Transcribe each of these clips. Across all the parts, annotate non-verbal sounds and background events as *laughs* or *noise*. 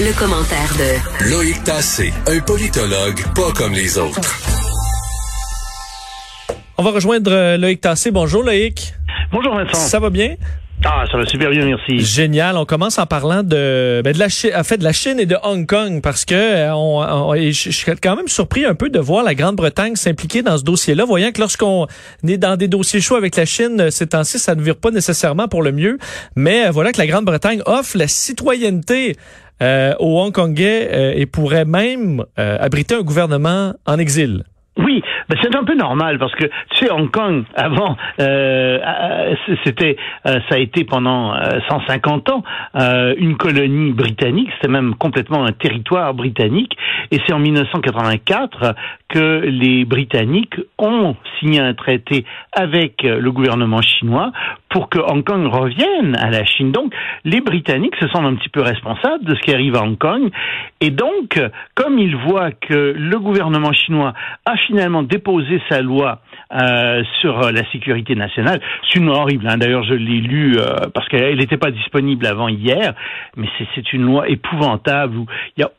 Le, commentaire de Loïc Tassé, un politologue pas comme les autres. On va rejoindre euh, Loïc Tassé. Bonjour Loïc. Bonjour Vincent. Ça va bien? Ah, ça va super bien, merci. Génial. On commence en parlant de, ben de la Chine, en fait, de la Chine et de Hong Kong parce que euh, on, je suis quand même surpris un peu de voir la Grande-Bretagne s'impliquer dans ce dossier-là, voyant que lorsqu'on est dans des dossiers chauds avec la Chine euh, ces temps-ci, ça ne vire pas nécessairement pour le mieux. Mais voilà que la Grande-Bretagne offre la citoyenneté aux Hongkongais et pourrait même abriter un gouvernement en exil. Oui, ben c'est un peu normal parce que tu sais Hong Kong *laughs* avant euh, euh c'était euh, ça a été pendant 150 euh, ans une colonie britannique, c'était même complètement un territoire britannique et c'est en 1984 que les Britanniques ont signé un traité avec le gouvernement chinois pour que Hong Kong revienne à la Chine. Donc, les Britanniques se sentent un petit peu responsables de ce qui arrive à Hong Kong. Et donc, comme ils voient que le gouvernement chinois a finalement déposé sa loi euh, sur la sécurité nationale, c'est une loi horrible. Hein. D'ailleurs, je l'ai lu euh, parce qu'elle n'était pas disponible avant hier, mais c'est une loi épouvantable où il y a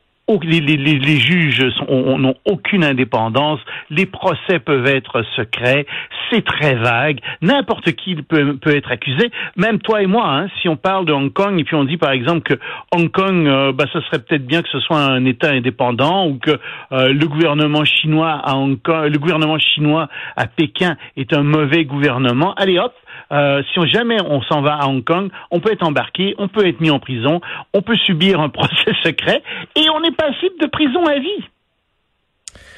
les, juges n'ont aucune indépendance, les procès peuvent être secrets, c'est très vague, n'importe qui peut, être accusé, même toi et moi, hein, si on parle de Hong Kong et puis on dit par exemple que Hong Kong, euh, bah, serait peut-être bien que ce soit un État indépendant ou que euh, le gouvernement chinois à Hong Kong, le gouvernement chinois à Pékin est un mauvais gouvernement, allez hop, euh, si jamais on s'en va à Hong Kong, on peut être embarqué, on peut être mis en prison, on peut subir un *laughs* procès secret et on est passible de prison à vie.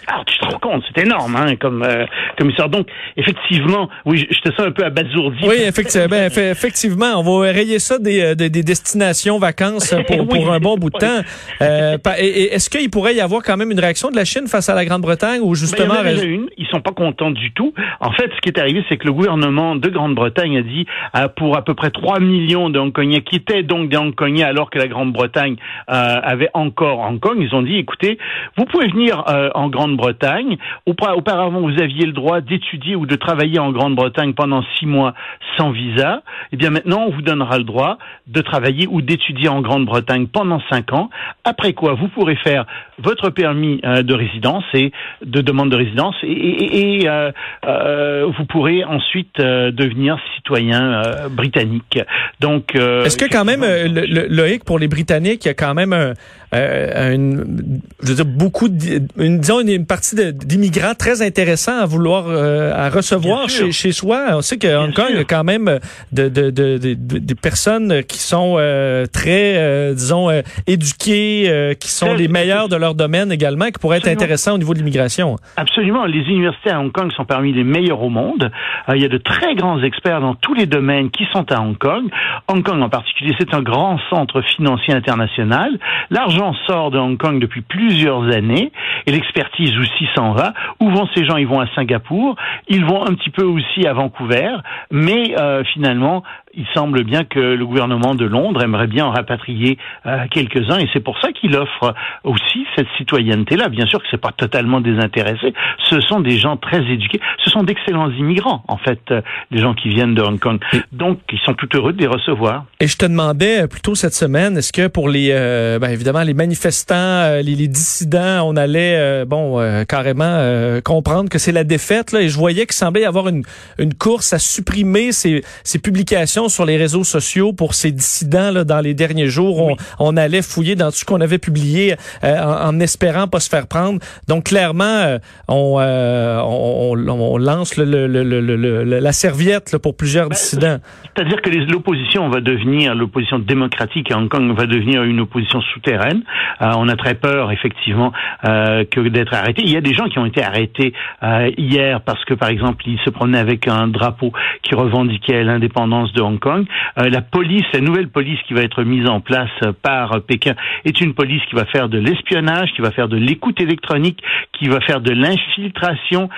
Alors, tu te rends compte, c'est énorme, hein, comme, euh, comme histoire. Donc, effectivement, oui, je te sens un peu abasourdi. Oui, effectivement, ben, effectivement, on va rayer ça des, euh, des, destinations vacances *laughs* pour, pour un bon bout de temps. Euh, et, est-ce qu'il pourrait y avoir quand même une réaction de la Chine face à la Grande-Bretagne ou justement... Ben, il y en a une, ils sont pas contents du tout. En fait, ce qui est arrivé, c'est que le gouvernement de Grande-Bretagne a dit, euh, pour à peu près 3 millions de qui étaient donc des Hongkongais alors que la Grande-Bretagne euh, avait encore Hong Kong, ils ont dit, écoutez, vous pouvez venir en Grande bretagne Auparavant, vous aviez le droit d'étudier ou de travailler en Grande-Bretagne pendant six mois sans visa. Eh bien, maintenant, on vous donnera le droit de travailler ou d'étudier en Grande-Bretagne pendant cinq ans. Après quoi, vous pourrez faire votre permis euh, de résidence et de demande de résidence et, euh, euh, vous pourrez ensuite devenir citoyen britannique. Donc, est-ce que quand même, le, Loïc, pour les Britanniques, il y a quand même un, une, je veux dire, beaucoup, de, une, disons une une partie d'immigrants très intéressants à vouloir euh, à recevoir chez, chez, soi. On sait que Hong Kong a quand même de, de, de, des personnes qui sont euh, très, euh, disons, éduquées, qui sont les meilleurs de leur domaine également, qui pourraient être intéressants au niveau de l'immigration. Absolument. Les universités à Hong Kong sont parmi les meilleures au monde. il y a de très grands experts dans tous les domaines qui sont à Hong Kong. Hong Kong en particulier, c'est un grand centre financier international. L'argent sort de Hong Kong depuis plusieurs années et l'expertise aussi s'en va. Où vont ces gens? Ils vont à Singapour, ils vont un petit peu aussi à Vancouver, mais euh, finalement, il semble bien que le gouvernement de Londres aimerait bien en rapatrier euh, quelques-uns, et c'est pour ça qu'il offre aussi cette citoyenneté-là. Bien sûr que c'est pas totalement désintéressé. Ce sont des gens très éduqués. Ce sont d'excellents immigrants, en fait, euh, les gens qui viennent de Hong Kong. Donc, ils sont tout heureux de les recevoir. Et je te demandais plutôt cette semaine, est-ce que pour les, ben, évidemment, les manifestants, les, les dissidents, on allait, bon, euh, carrément euh, comprendre que c'est la défaite. Là, et je voyais qu'il semblait y avoir une, une course à supprimer ces, ces publications sur les réseaux sociaux pour ces dissidents là, dans les derniers jours. On, on, allait fouiller dans tout ce qu'on avait publié euh, en, espérant pas se faire prendre. Donc clairement, on, on, on, lance le, le, le, la serviette pour plusieurs ben, dissidents. C'est-à-dire que l'opposition va devenir, l'opposition démocratique à Hong Kong va devenir une opposition souterraine. on a très peur, effectivement, que d'être il y a des gens qui ont été arrêtés euh, hier parce que, par exemple, ils se promenaient avec un drapeau qui revendiquait l'indépendance de Hong Hong Kong. la police, la nouvelle police qui va être mise en place par Pékin est une police qui va faire de l'espionnage, qui va faire de l'écoute électronique, qui va faire de l'infiltration.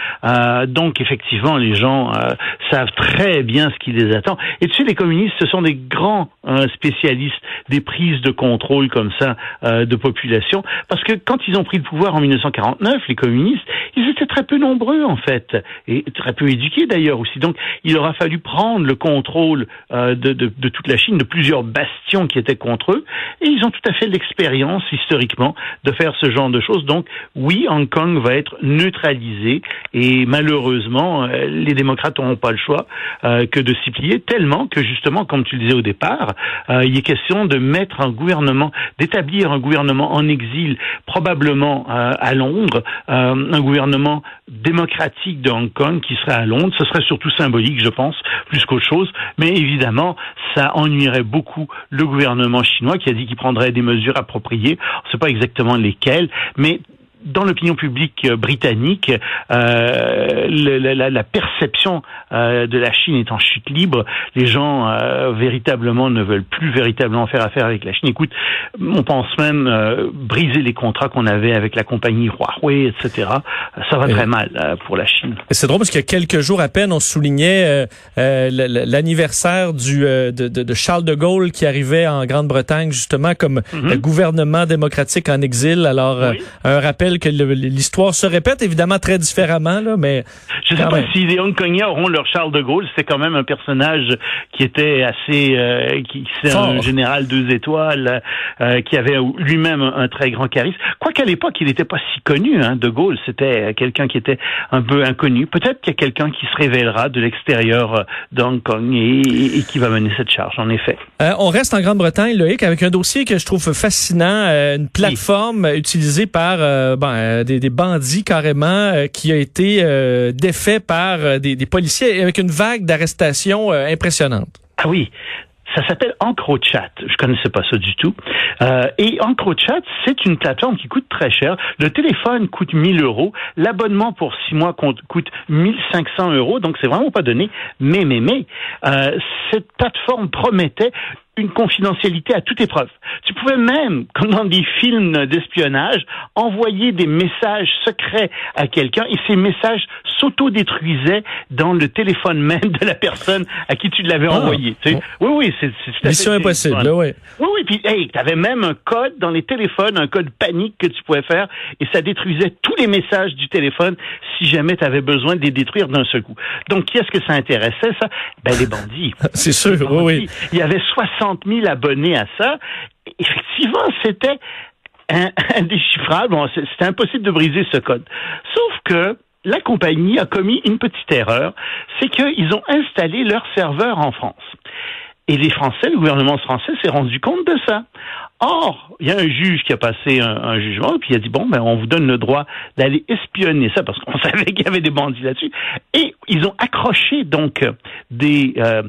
donc effectivement, les gens savent très bien ce qui les attend. Et tu sais, les communistes, ce sont des grands spécialistes des prises de contrôle comme ça de population, parce que quand ils ont pris le pouvoir en 1949, les communistes, ils étaient très peu nombreux en fait, et très peu éduqués d'ailleurs aussi. Donc il aura fallu prendre le contrôle euh, de, de, de, toute la Chine, de plusieurs bastions qui étaient contre eux, et ils ont tout à fait l'expérience historiquement de faire ce genre de choses. Donc oui, Hong Kong va être neutralisé, et malheureusement, euh, les démocrates n'auront pas le choix euh, que de s'y plier, tellement que justement, comme tu le disais au départ, il est question de mettre un gouvernement, d'établir un gouvernement en exil, probablement à Londres, un gouvernement démocratique de Hong Kong qui serait à Londres. Ce serait surtout symbolique, je pense, plus qu'autre chose. Mais ça ennuierait beaucoup le gouvernement chinois qui a dit qu'il prendrait des mesures appropriées. On ne sait pas exactement lesquelles, mais dans l'opinion publique euh, britannique, euh, la, la, perception euh, de la Chine est en chute libre. Les gens euh, véritablement ne veulent plus véritablement faire affaire avec la Chine. Écoute, on pense même euh, briser les contrats qu'on avait avec la compagnie Huawei, etc. Ça va très mal pour la Chine. C'est drôle parce qu'il y a quelques jours à peine, on soulignait l'anniversaire du de, de, Charles de Gaulle qui arrivait en Grande-Bretagne justement comme mm-hmm. gouvernement démocratique en exil. Alors un rappel que l'histoire se répète, évidemment très différemment, là, mais... Je ne sais pas si les Hongkongais auront leur Charles de Gaulle. C'est quand même un personnage qui était assez... Euh, qui C'est un général deux étoiles, euh, qui avait lui-même un, très grand charisme. Quoiqu'à l'époque, il n'était pas si connu, hein, de Gaulle. C'était quelqu'un qui était un peu inconnu. Peut-être qu'il y a quelqu'un qui se révélera de l'extérieur euh, de Hong Kong et, qui va mener cette charge, en effet. on reste en Grande-Bretagne, Loïc, avec un dossier que je trouve fascinant, une plateforme utilisée par... Euh, des, bandits carrément euh, qui a été euh, défait par des, policiers avec une vague d'arrestations impressionnante. Ah oui, ça s'appelle EncroChat. Je connaissais pas ça du tout. Et EncroChat, c'est une plateforme qui coûte très cher. Le téléphone coûte 1000 euros. L'abonnement pour six mois coûte 1500 euros. Donc, c'est vraiment pas donné. Mais, mais, mais, cette plateforme promettait une confidentialité à toute épreuve. Tu pouvais même, comme dans des films d'espionnage, envoyer des messages secrets à quelqu'un et ces messages s'auto-détruisaient dans le téléphone même de la personne à qui tu l'avais ah. envoyé. Tu sais. Oui, oui, c'est Mission impossible, oui. Oui, oui, puis hey, tu avais même un code dans les téléphones, un code panique que tu pouvais faire et ça détruisait tous les messages du téléphone si jamais tu avais besoin de les détruire d'un seul coup. Donc, qui est-ce que ça intéressait, ça? Ben, les bandits. *laughs* c'est sûr, oui, oui. Il y avait 60 000 abonnés à ça. Effectivement, c'était *laughs* indéchiffrable. C'était impossible de briser ce code. Sauf que la compagnie a commis une petite erreur, c'est qu'ils ont installé leur serveur en France. Et les Français, le gouvernement français s'est rendu compte de ça. Or, il y a un juge qui a passé un, jugement, puis il a dit bon, ben on vous donne le droit d'aller espionner ça parce qu'on *laughs* savait qu'il y avait des bandits là-dessus. Et ils ont accroché donc des euh,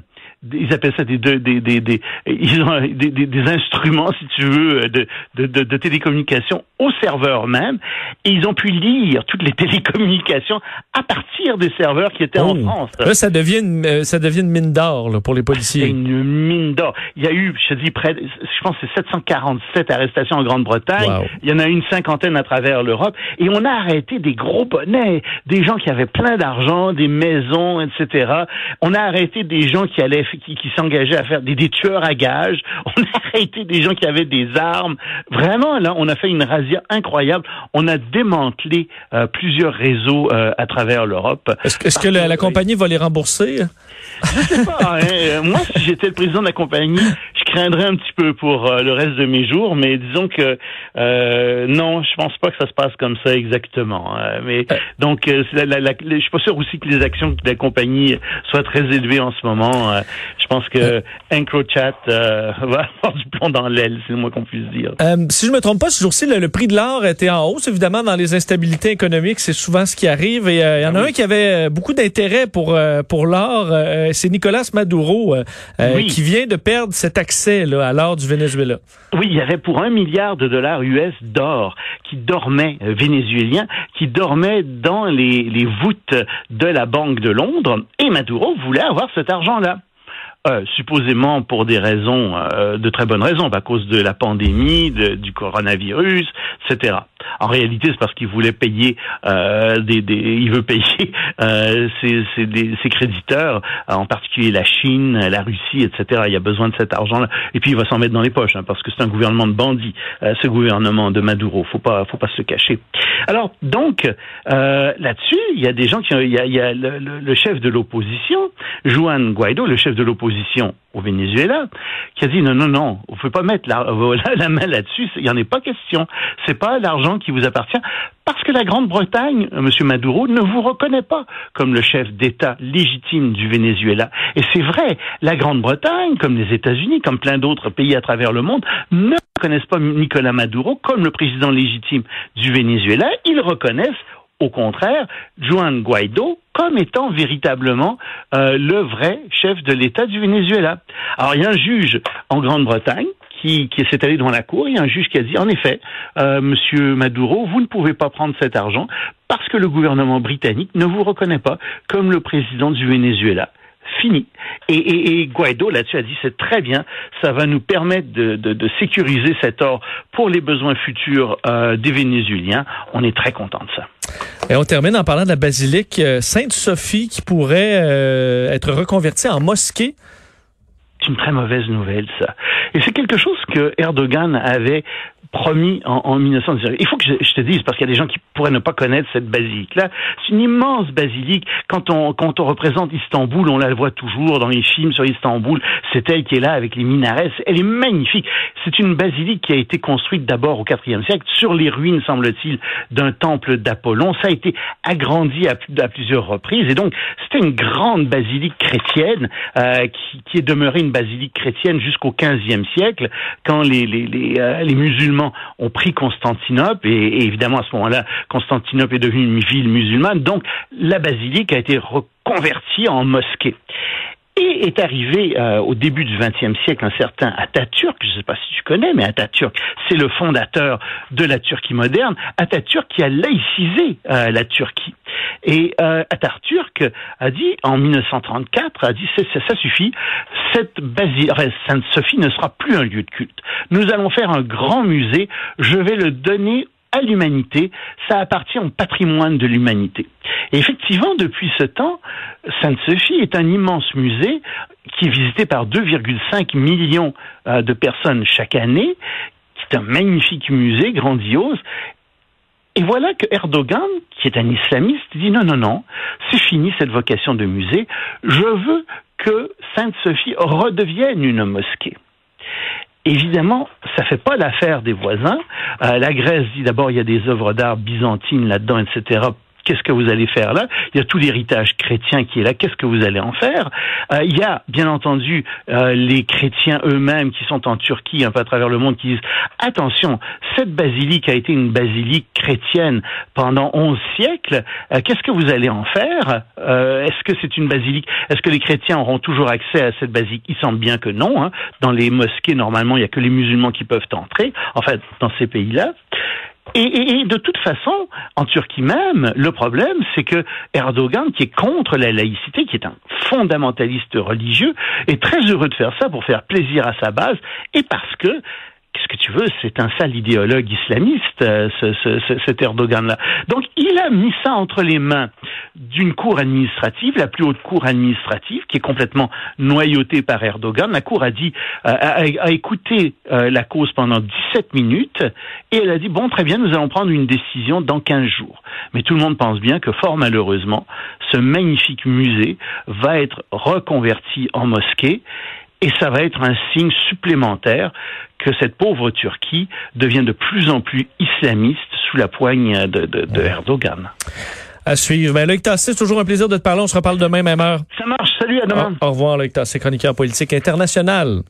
ils appellent ça des, des, des, des ils ont *laughs* des, des, instruments, si tu veux, de, de, de, télécommunication au serveur même, et ils ont pu lire toutes les *laughs* télécommunications à partir des serveurs qui étaient en oh. France. Là, ça devient une, euh, ça devient une mine d'or pour les policiers. Une mine d'or. Il y a eu, je dis près, je pense, c'est 747 arrestations en Grande-Bretagne. Il y en a une cinquantaine à travers l'Europe, et on a arrêté des gros bonnets, des gens qui avaient plein d'argent, des maisons, etc. On a arrêté des gens qui allaient qui, s'engageaient à faire des, tueurs à gages. *laughs* On a arrêté des gens qui avaient des armes. Vraiment, là, on a fait une razzia incroyable. On a démantelé euh, plusieurs réseaux euh, à travers l'Europe. Est-ce que la, compagnie va les rembourser? Je sais pas. Hein. *laughs* Euh, moi, si j'étais le président de la compagnie, je craindrais un petit peu pour le reste de mes jours, mais disons que non, je pense pas que ça se passe comme ça exactement. Hein. mais donc, je suis pas sûr aussi que les actions de la compagnie soient très élevées en ce moment. Je pense que EncroChat euh, *laughs* va avoir du plomb dans l'aile, c'est le moins qu'on puisse dire. Euh, si je me trompe pas, ce jour-ci, le, prix de l'or était en hausse. Évidemment, dans les instabilités économiques, c'est souvent ce qui arrive. Et euh, il y en a ah un qui avait beaucoup d'intérêt pour pour l'or. c'est Nicolas Maduro qui vient de perdre cet accès là, à l'or du Venezuela. Oui, il y avait pour un milliard de dollars US d'or qui dormait vénézuélien, qui dormait dans les, les voûtes de la Banque de Londres. Et Maduro voulait avoir cet argent-là. Euh, supposément pour des raisons, euh, de très bonnes raisons, à cause de la pandémie, du coronavirus, etc. En réalité, c'est parce qu'il voulait payer euh, des, des, il veut payer *laughs* euh, ses, ses, ses, créditeurs, en particulier la Chine, la Russie, etc. Il a besoin de cet argent-là, et puis il va s'en mettre dans les poches, hein, parce que c'est un gouvernement de bandits, euh, ce gouvernement de Maduro. Faut pas, faut pas se cacher. Alors donc euh, là-dessus, il y a des gens qui, il y a, il y a le, le, chef de l'opposition, Juan Guaido, le chef de l'opposition au Venezuela, qui a dit non, non, non, vous ne pouvez pas mettre la, *laughs* la main là-dessus, il n'y en est pas question. C'est pas l'argent qui vous appartient, parce que la Grande-Bretagne, euh, M. Maduro, ne vous reconnaît pas comme le chef d'État légitime du Venezuela. Et c'est vrai, la Grande-Bretagne, comme les États-Unis, comme plein d'autres pays à travers le monde, ne reconnaissent pas Nicolas Maduro comme le président légitime du Venezuela. Ils reconnaissent au contraire, Juan Guaido comme étant véritablement euh, le vrai chef de l'État du Venezuela. Alors il y a un juge en Grande-Bretagne qui, qui s'est allé devant la cour, il y a un juge qui a dit, en effet, euh, Monsieur Maduro, vous ne pouvez pas prendre cet argent parce que le gouvernement britannique ne vous reconnaît pas comme le président du Venezuela fini. Et, Guaido là-dessus a dit c'est très bien, ça va nous permettre de, sécuriser cet or pour les besoins futurs euh, des Vénézuéliens. On est très content de ça. Et on termine en parlant de la basilique euh, Sainte-Sophie qui pourrait euh, être reconvertie en mosquée. Une très mauvaise nouvelle, ça. Et c'est quelque chose que Erdogan avait promis en, en 1919. Il faut que je, te dise, parce qu'il y a des gens qui pourraient ne pas connaître cette basilique-là. C'est une immense basilique. Quand on, quand on représente Istanbul, on la voit toujours dans les films sur Istanbul. C'est elle qui est là avec les minarets. Elle est magnifique. C'est une basilique qui a été construite d'abord au IVe siècle sur les ruines, semble-t-il, d'un temple d'Apollon. Ça a été agrandi à, plusieurs reprises. Et donc, c'était une grande basilique chrétienne euh, qui, qui, est demeurée une basilique chrétienne jusqu'au XVe siècle, quand les, les, les, euh, les musulmans ont pris Constantinople et, évidemment à ce moment-là, Constantinople est devenue une ville musulmane. Donc la basilique a été reconvertie en mosquée. Et est arrivé euh, au début du XXe siècle un certain Atatürk, je ne sais pas si tu connais, mais Atatürk, c'est le fondateur de la Turquie moderne, Atatürk qui a laïcisé euh, la Turquie. Et euh, Atatürk a dit, en 1934, a dit, ça, ça suffit, cette basilique, Sainte-Sophie ne sera plus un lieu de culte. Nous allons faire un grand musée, je vais le donner l'humanité, ça appartient au patrimoine de l'humanité. Et effectivement, depuis ce temps, Sainte-Sophie est un immense musée qui est visité par 2,5 millions euh, de personnes chaque année, qui est un magnifique musée grandiose. Et voilà que Erdogan, qui est un islamiste, dit non, non, non, c'est fini cette vocation de musée, je veux que Sainte-Sophie redevienne une mosquée. Évidemment, ça fait pas l'affaire des voisins. Euh, la Grèce dit d'abord il y a des œuvres d'art byzantines là-dedans, etc qu'est-ce que vous allez faire là? Il y a tout l'héritage chrétien qui est là, qu'est-ce que vous allez en faire? Euh, Il y a bien entendu euh, les chrétiens eux-mêmes qui sont en Turquie, un peu à travers le monde, qui disent attention, cette basilique a été une basilique chrétienne pendant onze siècles, euh, qu'est-ce que vous allez en faire? Est-ce que c'est une basilique? Est-ce que les chrétiens auront toujours accès à cette basilique? Il semble bien que non. Hein. Dans les mosquées, normalement, il n'y a que les musulmans qui peuvent entrer, en fait, dans ces pays-là. Et, de toute façon, en Turquie même, le problème, c'est que Erdogan, qui est contre la laïcité, qui est un fondamentaliste religieux, est très heureux de faire ça pour faire plaisir à sa base et parce que qu'est-ce que tu veux, c'est un sale idéologue islamiste, euh, ce, ce, cet Erdogan-là. Donc, il a mis ça entre les mains d'une cour administrative, la plus haute cour administrative, qui est complètement noyautée par Erdogan. La cour a dit, euh, a, écouté euh, la cause pendant 17 minutes, et elle a dit, bon, très bien, nous allons prendre une décision dans 15 jours. Mais tout le monde pense bien que, fort malheureusement, ce magnifique musée va être reconverti en mosquée, et ça va être un signe supplémentaire que cette pauvre Turquie devient de plus en plus islamiste sous la poigne de, de, Erdogan. À suivre. Ben, Loïc Tassé, c'est toujours un plaisir de te parler. On se reparle demain, même heure. Ça marche. Salut, à demain. Au, revoir, Loïc Tassé, chroniqueur politique international.